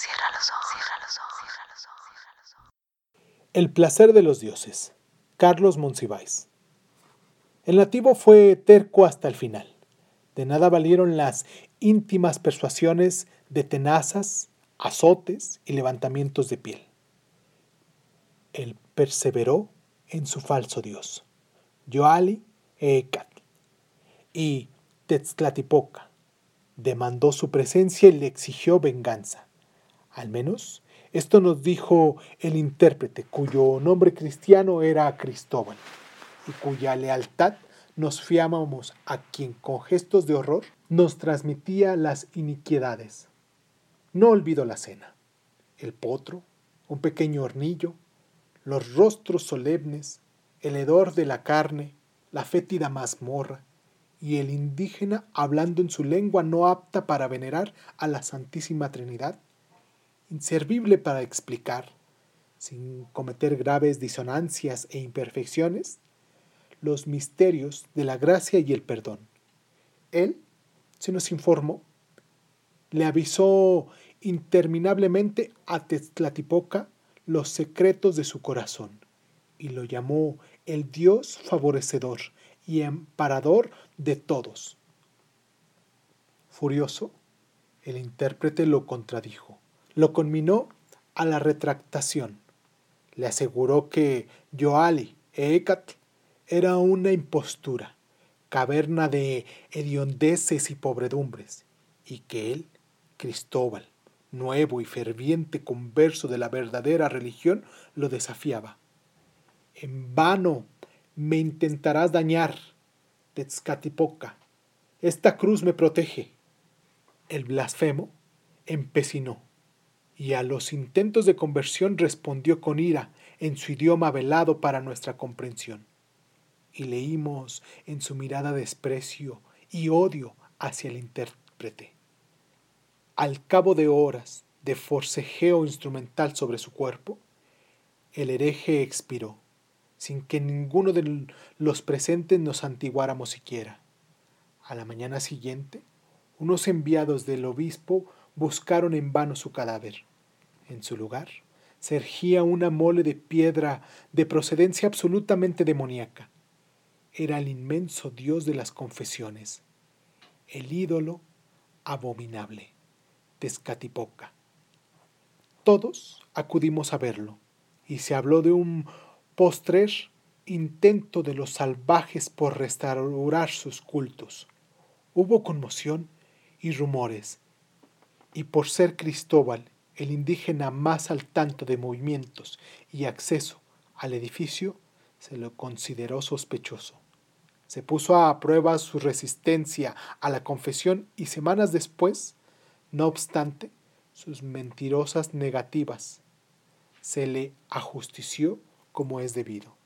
Cierra los ojos, cierra los ojos, cierra los ojos. El placer de los dioses. Carlos Monsiváis. El nativo fue terco hasta el final. De nada valieron las íntimas persuasiones de tenazas, azotes y levantamientos de piel. Él perseveró en su falso dios, Yoali Eecat, y Tetztlatipoca demandó su presencia y le exigió venganza. Al menos esto nos dijo el intérprete, cuyo nombre cristiano era Cristóbal, y cuya lealtad nos fiábamos a quien con gestos de horror nos transmitía las iniquidades. No olvido la cena, el potro, un pequeño hornillo, los rostros solemnes, el hedor de la carne, la fétida mazmorra, y el indígena hablando en su lengua no apta para venerar a la Santísima Trinidad, inservible para explicar, sin cometer graves disonancias e imperfecciones, los misterios de la gracia y el perdón. Él, se nos informó, le avisó interminablemente a Tetlatipoca los secretos de su corazón y lo llamó el Dios favorecedor y emparador de todos. Furioso, el intérprete lo contradijo, lo conminó a la retractación. Le aseguró que Yoali Eecatl era una impostura, caverna de hediondeces y pobredumbres, y que él, Cristóbal, nuevo y ferviente converso de la verdadera religión, lo desafiaba. En vano me intentarás dañar, Tetzcatipoca. Esta cruz me protege. El blasfemo empecinó y a los intentos de conversión respondió con ira en su idioma velado para nuestra comprensión. Y leímos en su mirada desprecio y odio hacia el intérprete. Al cabo de horas de forcejeo instrumental sobre su cuerpo, el hereje expiró, sin que ninguno de los presentes nos antiguáramos siquiera. A la mañana siguiente, unos enviados del obispo buscaron en vano su cadáver. En su lugar, se ergía una mole de piedra de procedencia absolutamente demoníaca. Era el inmenso dios de las confesiones, el ídolo abominable. Tezcatipoca. Todos acudimos a verlo, y se habló de un postrer intento de los salvajes por restaurar sus cultos. Hubo conmoción y rumores, y por ser Cristóbal el indígena más al tanto de movimientos y acceso al edificio, se lo consideró sospechoso. Se puso a prueba su resistencia a la confesión y semanas después no obstante sus mentirosas negativas, se le ajustició como es debido.